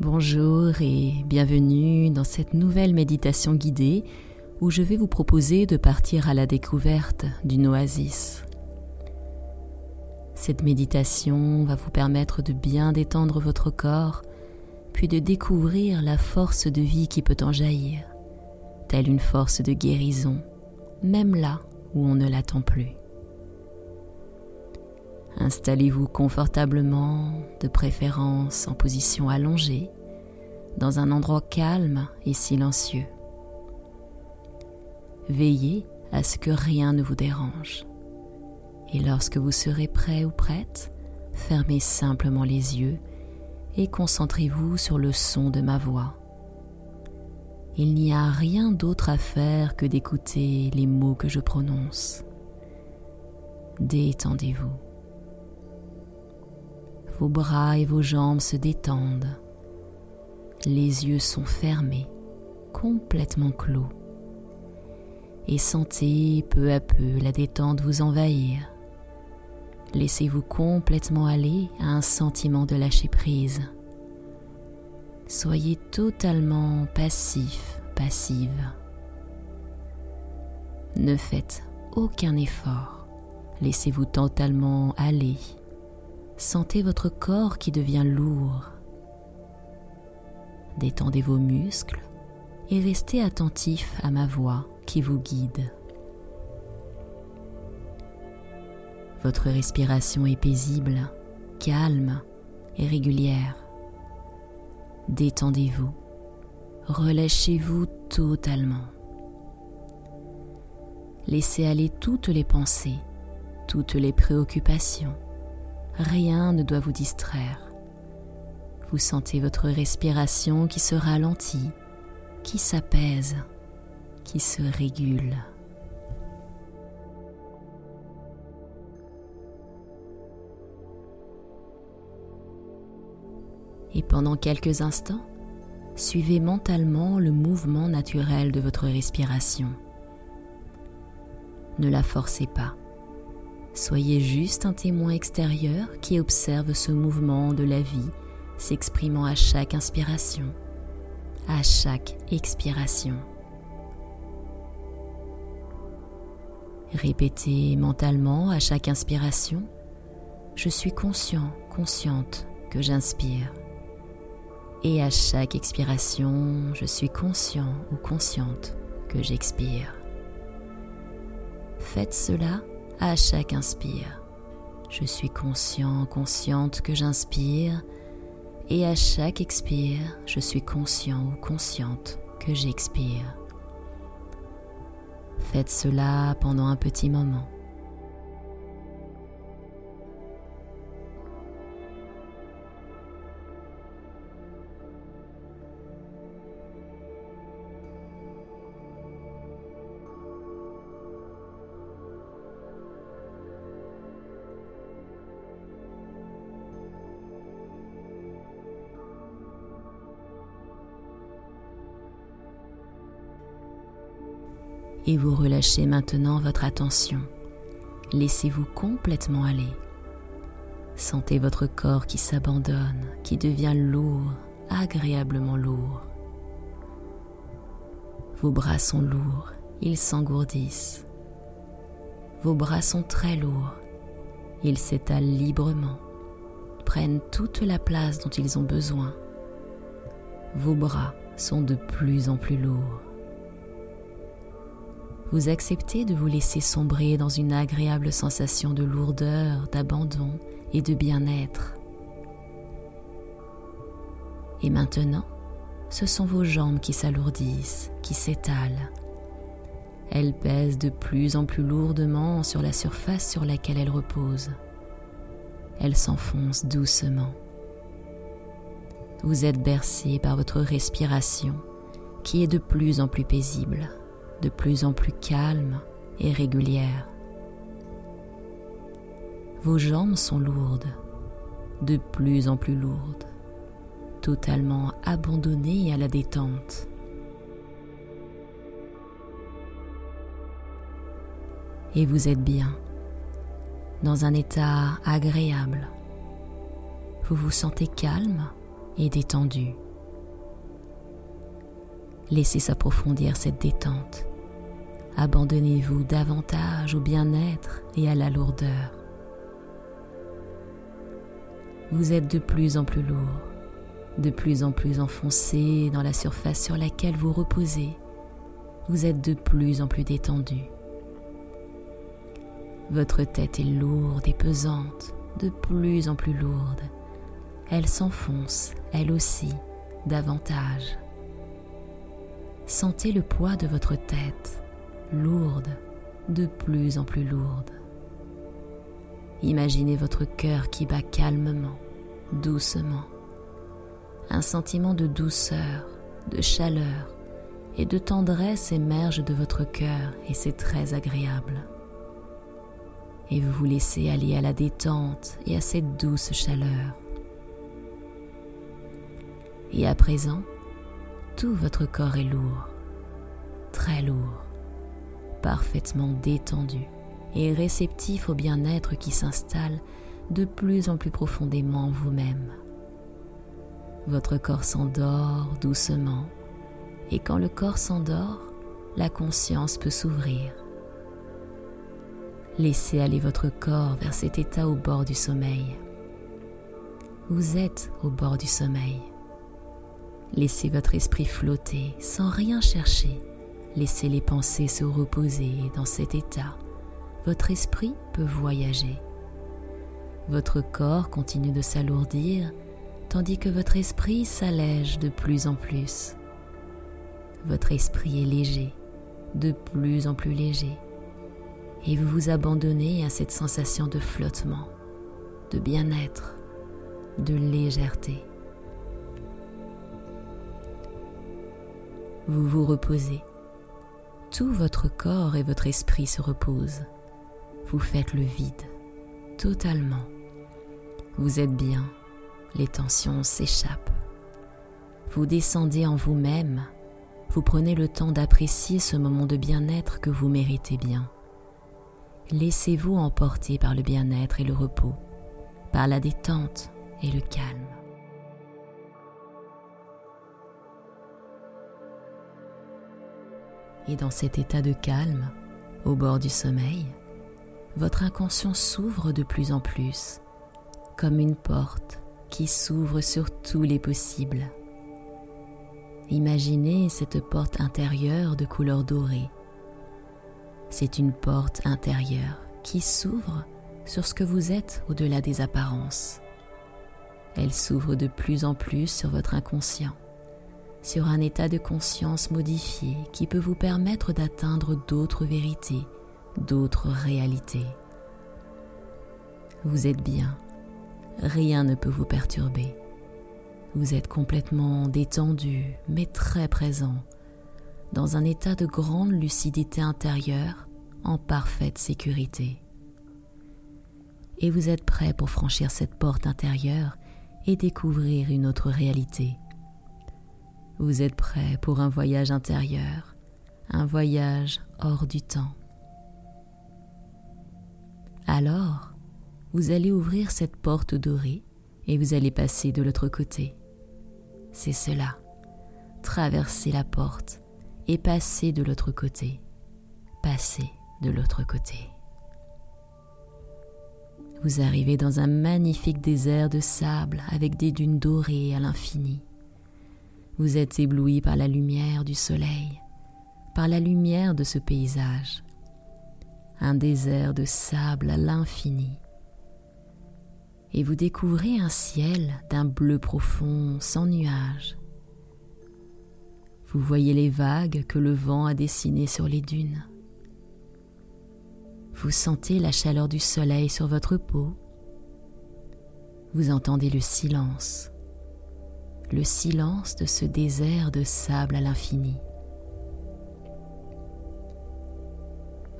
Bonjour et bienvenue dans cette nouvelle méditation guidée où je vais vous proposer de partir à la découverte d'une oasis. Cette méditation va vous permettre de bien détendre votre corps, puis de découvrir la force de vie qui peut en jaillir, telle une force de guérison, même là où on ne l'attend plus. Installez-vous confortablement, de préférence en position allongée, dans un endroit calme et silencieux. Veillez à ce que rien ne vous dérange. Et lorsque vous serez prêt ou prête, fermez simplement les yeux et concentrez-vous sur le son de ma voix. Il n'y a rien d'autre à faire que d'écouter les mots que je prononce. Détendez-vous. Vos bras et vos jambes se détendent. Les yeux sont fermés, complètement clos. Et sentez peu à peu la détente vous envahir. Laissez-vous complètement aller à un sentiment de lâcher prise. Soyez totalement passif, passive. Ne faites aucun effort. Laissez-vous totalement aller Sentez votre corps qui devient lourd. Détendez vos muscles et restez attentif à ma voix qui vous guide. Votre respiration est paisible, calme et régulière. Détendez-vous, relâchez-vous totalement. Laissez aller toutes les pensées, toutes les préoccupations Rien ne doit vous distraire. Vous sentez votre respiration qui se ralentit, qui s'apaise, qui se régule. Et pendant quelques instants, suivez mentalement le mouvement naturel de votre respiration. Ne la forcez pas. Soyez juste un témoin extérieur qui observe ce mouvement de la vie s'exprimant à chaque inspiration, à chaque expiration. Répétez mentalement à chaque inspiration, je suis conscient, consciente que j'inspire. Et à chaque expiration, je suis conscient ou consciente que j'expire. Faites cela à chaque inspire. Je suis conscient, consciente que j'inspire et à chaque expire, je suis conscient ou consciente que j'expire. Faites cela pendant un petit moment. Et vous relâchez maintenant votre attention. Laissez-vous complètement aller. Sentez votre corps qui s'abandonne, qui devient lourd, agréablement lourd. Vos bras sont lourds, ils s'engourdissent. Vos bras sont très lourds, ils s'étalent librement, prennent toute la place dont ils ont besoin. Vos bras sont de plus en plus lourds vous acceptez de vous laisser sombrer dans une agréable sensation de lourdeur, d'abandon et de bien-être. Et maintenant, ce sont vos jambes qui s'alourdissent, qui s'étalent. Elles pèsent de plus en plus lourdement sur la surface sur laquelle elles reposent. Elles s'enfoncent doucement. Vous êtes bercé par votre respiration qui est de plus en plus paisible de plus en plus calme et régulière. Vos jambes sont lourdes, de plus en plus lourdes, totalement abandonnées à la détente. Et vous êtes bien, dans un état agréable. Vous vous sentez calme et détendu. Laissez s'approfondir cette détente. Abandonnez-vous davantage au bien-être et à la lourdeur. Vous êtes de plus en plus lourd, de plus en plus enfoncé dans la surface sur laquelle vous reposez. Vous êtes de plus en plus détendu. Votre tête est lourde et pesante, de plus en plus lourde. Elle s'enfonce, elle aussi, davantage. Sentez le poids de votre tête, lourde, de plus en plus lourde. Imaginez votre cœur qui bat calmement, doucement. Un sentiment de douceur, de chaleur et de tendresse émerge de votre cœur et c'est très agréable. Et vous vous laissez aller à la détente et à cette douce chaleur. Et à présent, tout votre corps est lourd, très lourd, parfaitement détendu et réceptif au bien-être qui s'installe de plus en plus profondément en vous-même. Votre corps s'endort doucement et quand le corps s'endort, la conscience peut s'ouvrir. Laissez aller votre corps vers cet état au bord du sommeil. Vous êtes au bord du sommeil. Laissez votre esprit flotter sans rien chercher. Laissez les pensées se reposer dans cet état. Votre esprit peut voyager. Votre corps continue de s'alourdir tandis que votre esprit s'allège de plus en plus. Votre esprit est léger, de plus en plus léger, et vous vous abandonnez à cette sensation de flottement, de bien-être, de légèreté. vous vous reposez. Tout votre corps et votre esprit se reposent. Vous faites le vide, totalement. Vous êtes bien, les tensions s'échappent. Vous descendez en vous-même, vous prenez le temps d'apprécier ce moment de bien-être que vous méritez bien. Laissez-vous emporter par le bien-être et le repos, par la détente et le calme. Et dans cet état de calme, au bord du sommeil, votre inconscient s'ouvre de plus en plus, comme une porte qui s'ouvre sur tous les possibles. Imaginez cette porte intérieure de couleur dorée. C'est une porte intérieure qui s'ouvre sur ce que vous êtes au-delà des apparences. Elle s'ouvre de plus en plus sur votre inconscient sur un état de conscience modifié qui peut vous permettre d'atteindre d'autres vérités, d'autres réalités. Vous êtes bien, rien ne peut vous perturber. Vous êtes complètement détendu, mais très présent, dans un état de grande lucidité intérieure, en parfaite sécurité. Et vous êtes prêt pour franchir cette porte intérieure et découvrir une autre réalité vous êtes prêt pour un voyage intérieur, un voyage hors du temps. Alors, vous allez ouvrir cette porte dorée et vous allez passer de l'autre côté. C'est cela. Traverser la porte et passer de l'autre côté. Passer de l'autre côté. Vous arrivez dans un magnifique désert de sable avec des dunes dorées à l'infini. Vous êtes ébloui par la lumière du soleil, par la lumière de ce paysage. Un désert de sable à l'infini. Et vous découvrez un ciel d'un bleu profond sans nuages. Vous voyez les vagues que le vent a dessinées sur les dunes. Vous sentez la chaleur du soleil sur votre peau. Vous entendez le silence le silence de ce désert de sable à l'infini.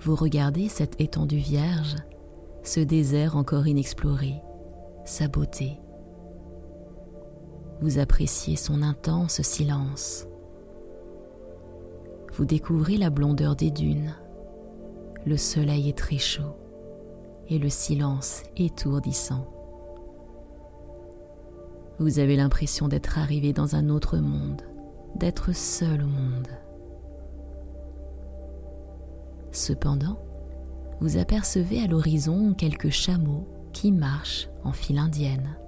Vous regardez cette étendue vierge, ce désert encore inexploré, sa beauté. Vous appréciez son intense silence. Vous découvrez la blondeur des dunes. Le soleil est très chaud et le silence étourdissant. Vous avez l'impression d'être arrivé dans un autre monde, d'être seul au monde. Cependant, vous apercevez à l'horizon quelques chameaux qui marchent en file indienne.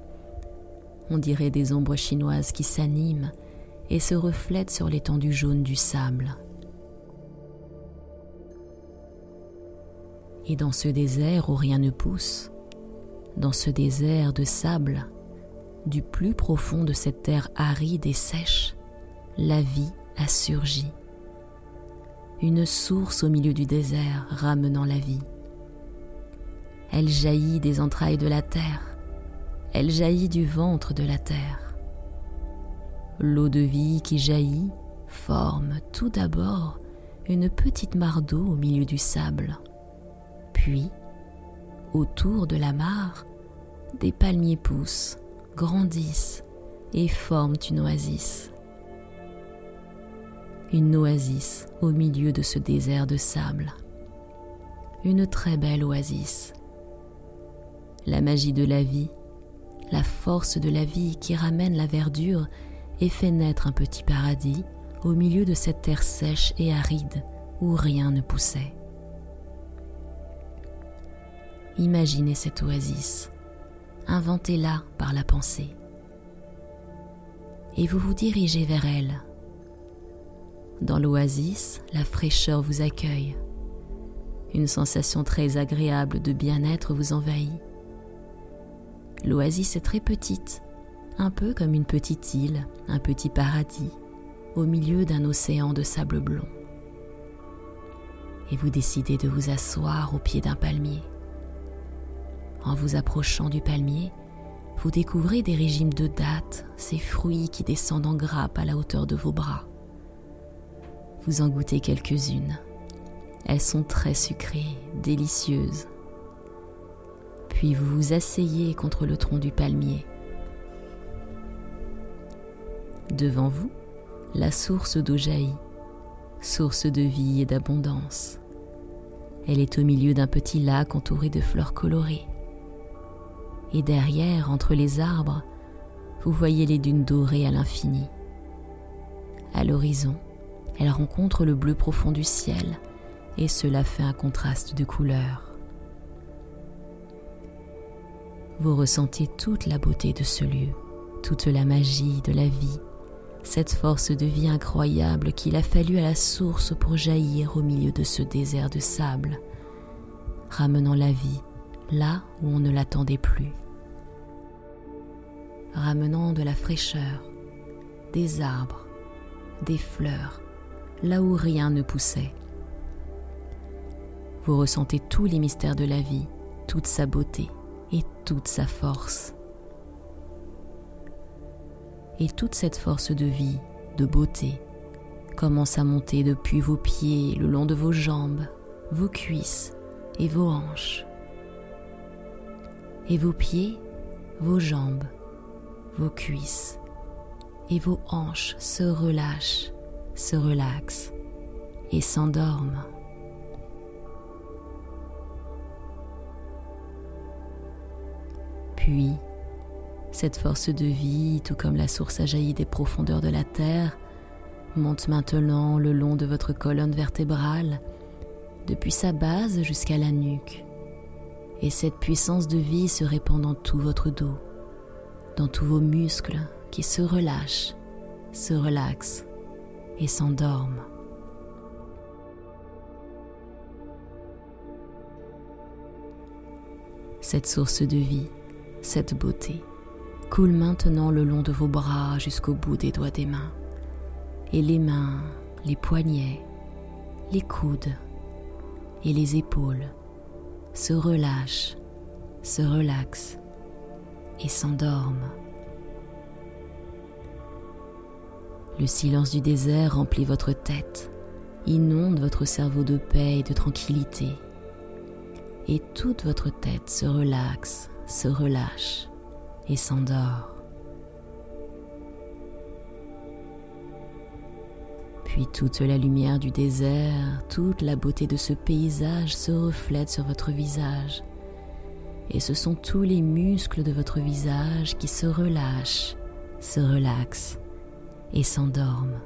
On dirait des ombres chinoises qui s'animent et se reflètent sur l'étendue jaune du sable. Et dans ce désert où rien ne pousse, dans ce désert de sable, du plus profond de cette terre aride et sèche, la vie a surgi. Une source au milieu du désert ramenant la vie. Elle jaillit des entrailles de la terre, elle jaillit du ventre de la terre. L'eau de vie qui jaillit forme tout d'abord une petite mare d'eau au milieu du sable. Puis, autour de la mare, des palmiers poussent, grandissent et forment une oasis. Une oasis au milieu de ce désert de sable. Une très belle oasis. La magie de la vie, la force de la vie qui ramène la verdure et fait naître un petit paradis au milieu de cette terre sèche et aride où rien ne poussait. Imaginez cette oasis, inventez-la par la pensée, et vous vous dirigez vers elle. Dans l'oasis, la fraîcheur vous accueille, une sensation très agréable de bien-être vous envahit. L'oasis est très petite, un peu comme une petite île, un petit paradis, au milieu d'un océan de sable blond. Et vous décidez de vous asseoir au pied d'un palmier. En vous approchant du palmier, vous découvrez des régimes de dattes, ces fruits qui descendent en grappe à la hauteur de vos bras. Vous en goûtez quelques-unes. Elles sont très sucrées, délicieuses. Puis vous vous asseyez contre le tronc du palmier. Devant vous, la source d'eau jaillit, source de vie et d'abondance. Elle est au milieu d'un petit lac entouré de fleurs colorées et derrière, entre les arbres, vous voyez les dunes dorées à l'infini. À l'horizon, elle rencontre le bleu profond du ciel, et cela fait un contraste de couleurs. Vous ressentez toute la beauté de ce lieu, toute la magie de la vie, cette force de vie incroyable qu'il a fallu à la source pour jaillir au milieu de ce désert de sable, ramenant la vie là où on ne l'attendait plus ramenant de la fraîcheur, des arbres, des fleurs, là où rien ne poussait. Vous ressentez tous les mystères de la vie, toute sa beauté et toute sa force. Et toute cette force de vie, de beauté, commence à monter depuis vos pieds, le long de vos jambes, vos cuisses et vos hanches. Et vos pieds, vos jambes, vos cuisses et vos hanches se relâchent, se relaxent et s'endorment. Puis, cette force de vie, tout comme la source a jailli des profondeurs de la terre, monte maintenant le long de votre colonne vertébrale, depuis sa base jusqu'à la nuque. Et cette puissance de vie se répand dans tout votre dos dans tous vos muscles qui se relâchent, se relaxent et s'endorment. Cette source de vie, cette beauté, coule maintenant le long de vos bras jusqu'au bout des doigts des mains. Et les mains, les poignets, les coudes et les épaules se relâchent, se relaxent et s'endorment. Le silence du désert remplit votre tête, inonde votre cerveau de paix et de tranquillité. Et toute votre tête se relaxe, se relâche et s'endort. Puis toute la lumière du désert, toute la beauté de ce paysage se reflète sur votre visage et ce sont tous les muscles de votre visage qui se relâchent, se relaxent et s'endorment.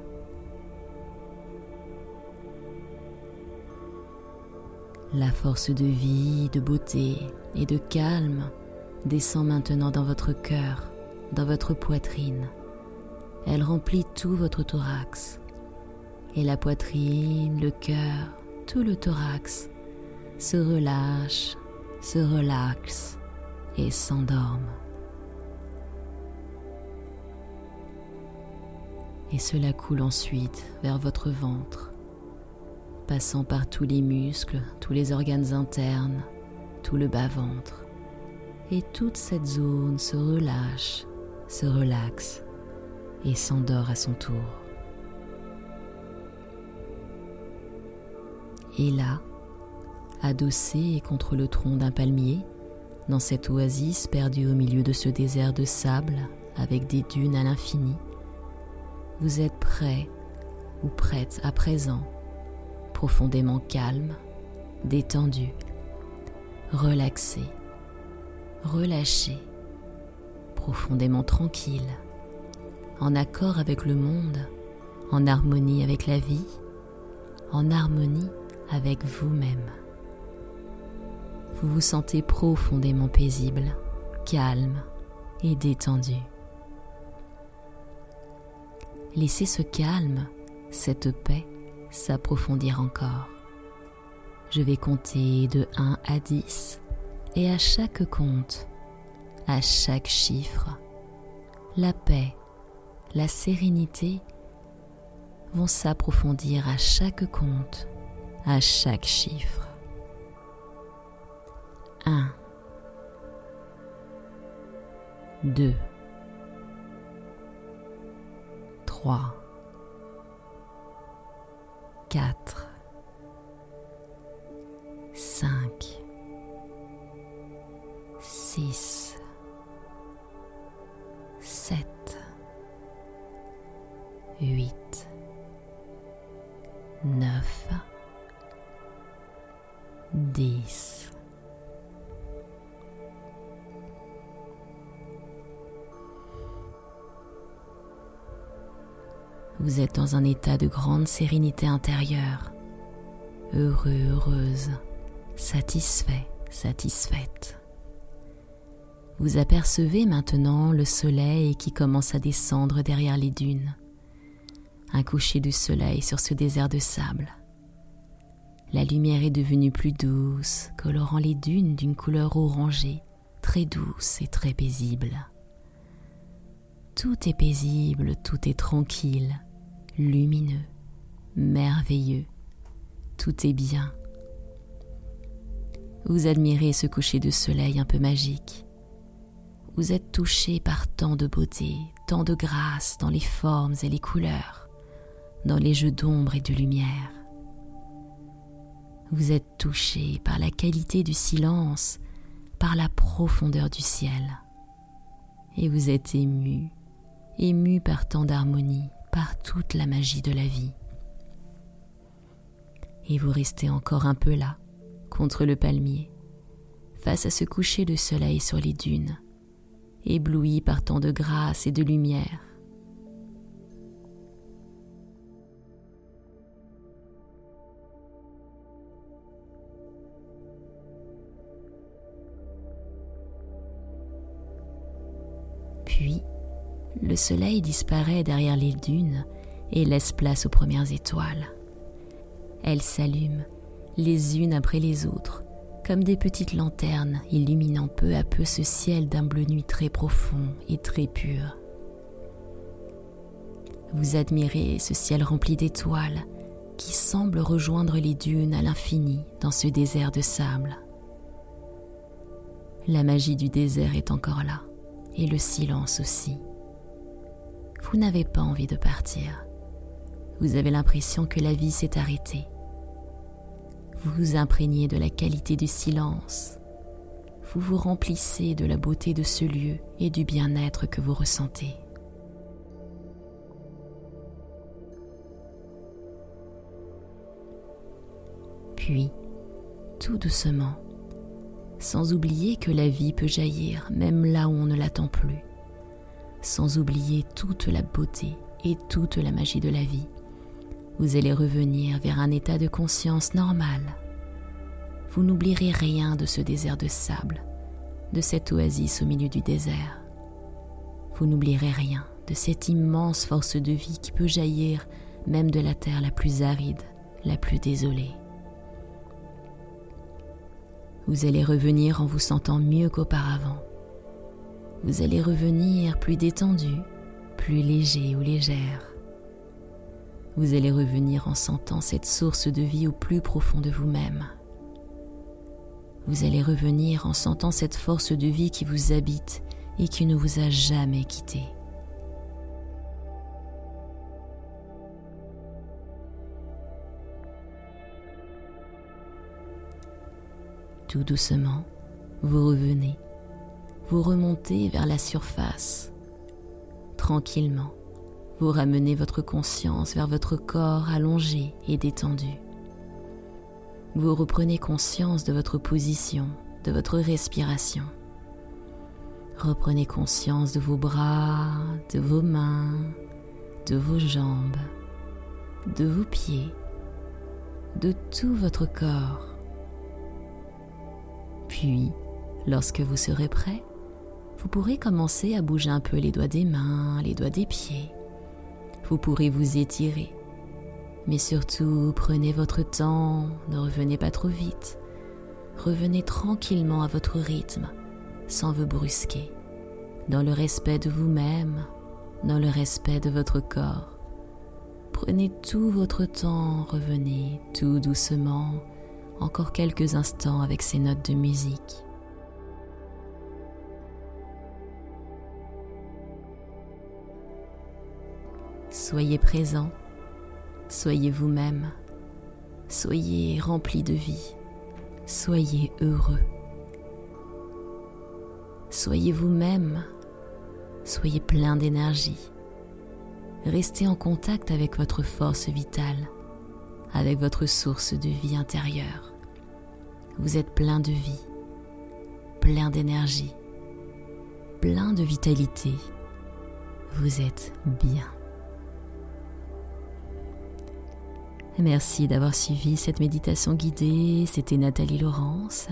La force de vie, de beauté et de calme descend maintenant dans votre cœur, dans votre poitrine. Elle remplit tout votre thorax. Et la poitrine, le cœur, tout le thorax se relâche se relaxe et s'endorme. Et cela coule ensuite vers votre ventre, passant par tous les muscles, tous les organes internes, tout le bas-ventre. Et toute cette zone se relâche, se relaxe et s'endort à son tour. Et là, adossé contre le tronc d'un palmier, dans cette oasis perdue au milieu de ce désert de sable avec des dunes à l'infini, vous êtes prêt ou prête à présent, profondément calme, détendu, relaxé, relâché, profondément tranquille, en accord avec le monde, en harmonie avec la vie, en harmonie avec vous-même. Vous vous sentez profondément paisible, calme et détendu. Laissez ce calme, cette paix s'approfondir encore. Je vais compter de 1 à 10 et à chaque compte, à chaque chiffre, la paix, la sérénité vont s'approfondir à chaque compte, à chaque chiffre. 1 2 3 4 grande sérénité intérieure, heureux, heureuse, satisfait, satisfaite. Vous apercevez maintenant le soleil qui commence à descendre derrière les dunes. Un coucher du soleil sur ce désert de sable. La lumière est devenue plus douce, colorant les dunes d'une couleur orangée, très douce et très paisible. Tout est paisible, tout est tranquille, lumineux, merveilleux. Tout est bien. Vous admirez ce coucher de soleil un peu magique. Vous êtes touché par tant de beauté, tant de grâce dans les formes et les couleurs, dans les jeux d'ombre et de lumière. Vous êtes touché par la qualité du silence, par la profondeur du ciel. Et vous êtes ému, ému par tant d'harmonie, par toute la magie de la vie. Et vous restez encore un peu là, contre le palmier, face à ce coucher de soleil sur les dunes, ébloui par tant de grâce et de lumière. Puis, le soleil disparaît derrière les dunes et laisse place aux premières étoiles. Elles s'allument, les unes après les autres, comme des petites lanternes illuminant peu à peu ce ciel d'un bleu nuit très profond et très pur. Vous admirez ce ciel rempli d'étoiles qui semble rejoindre les dunes à l'infini dans ce désert de sable. La magie du désert est encore là, et le silence aussi vous n'avez pas envie de partir. Vous avez l'impression que la vie s'est arrêtée. Vous vous imprégnez de la qualité du silence. Vous vous remplissez de la beauté de ce lieu et du bien-être que vous ressentez. Puis, tout doucement, sans oublier que la vie peut jaillir même là où on ne l'attend plus sans oublier toute la beauté et toute la magie de la vie. Vous allez revenir vers un état de conscience normal, vous n'oublierez rien de ce désert de sable, de cette oasis au milieu du désert. Vous n'oublierez rien de cette immense force de vie qui peut jaillir même de la terre la plus aride, la plus désolée. Vous allez revenir en vous sentant mieux qu'auparavant. Vous allez revenir plus détendu, plus léger ou légère. Vous allez revenir en sentant cette source de vie au plus profond de vous-même. Vous allez revenir en sentant cette force de vie qui vous habite et qui ne vous a jamais quitté. Tout doucement, vous revenez, vous remontez vers la surface. Tranquillement, vous ramenez votre conscience vers votre corps allongé et détendu. Vous reprenez conscience de votre position, de votre respiration. Reprenez conscience de vos bras, de vos mains, de vos jambes, de vos pieds, de tout votre corps. Puis, lorsque vous serez prêt, vous pourrez commencer à bouger un peu les doigts des mains, les doigts des pieds. Vous pourrez vous étirer. Mais surtout, prenez votre temps, ne revenez pas trop vite. Revenez tranquillement à votre rythme, sans vous brusquer, dans le respect de vous-même, dans le respect de votre corps. Prenez tout votre temps, revenez tout doucement, encore quelques instants avec ces notes de musique. Soyez présent, soyez vous-même, soyez rempli de vie, soyez heureux. Soyez vous-même, soyez plein d'énergie. Restez en contact avec votre force vitale avec votre source de vie intérieure. Vous êtes plein de vie, plein d'énergie, plein de vitalité. Vous êtes bien. Merci d'avoir suivi cette méditation guidée. C'était Nathalie Laurence.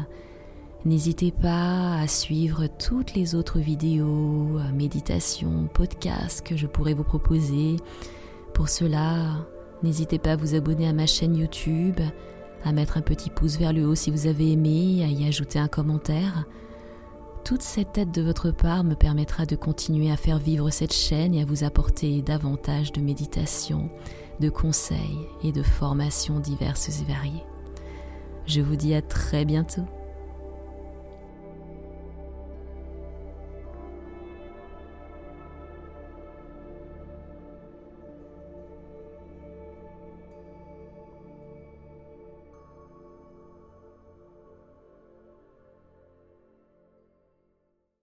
N'hésitez pas à suivre toutes les autres vidéos, méditations, podcasts que je pourrais vous proposer. Pour cela, N'hésitez pas à vous abonner à ma chaîne YouTube, à mettre un petit pouce vers le haut si vous avez aimé, à y ajouter un commentaire. Toute cette aide de votre part me permettra de continuer à faire vivre cette chaîne et à vous apporter davantage de méditation, de conseils et de formations diverses et variées. Je vous dis à très bientôt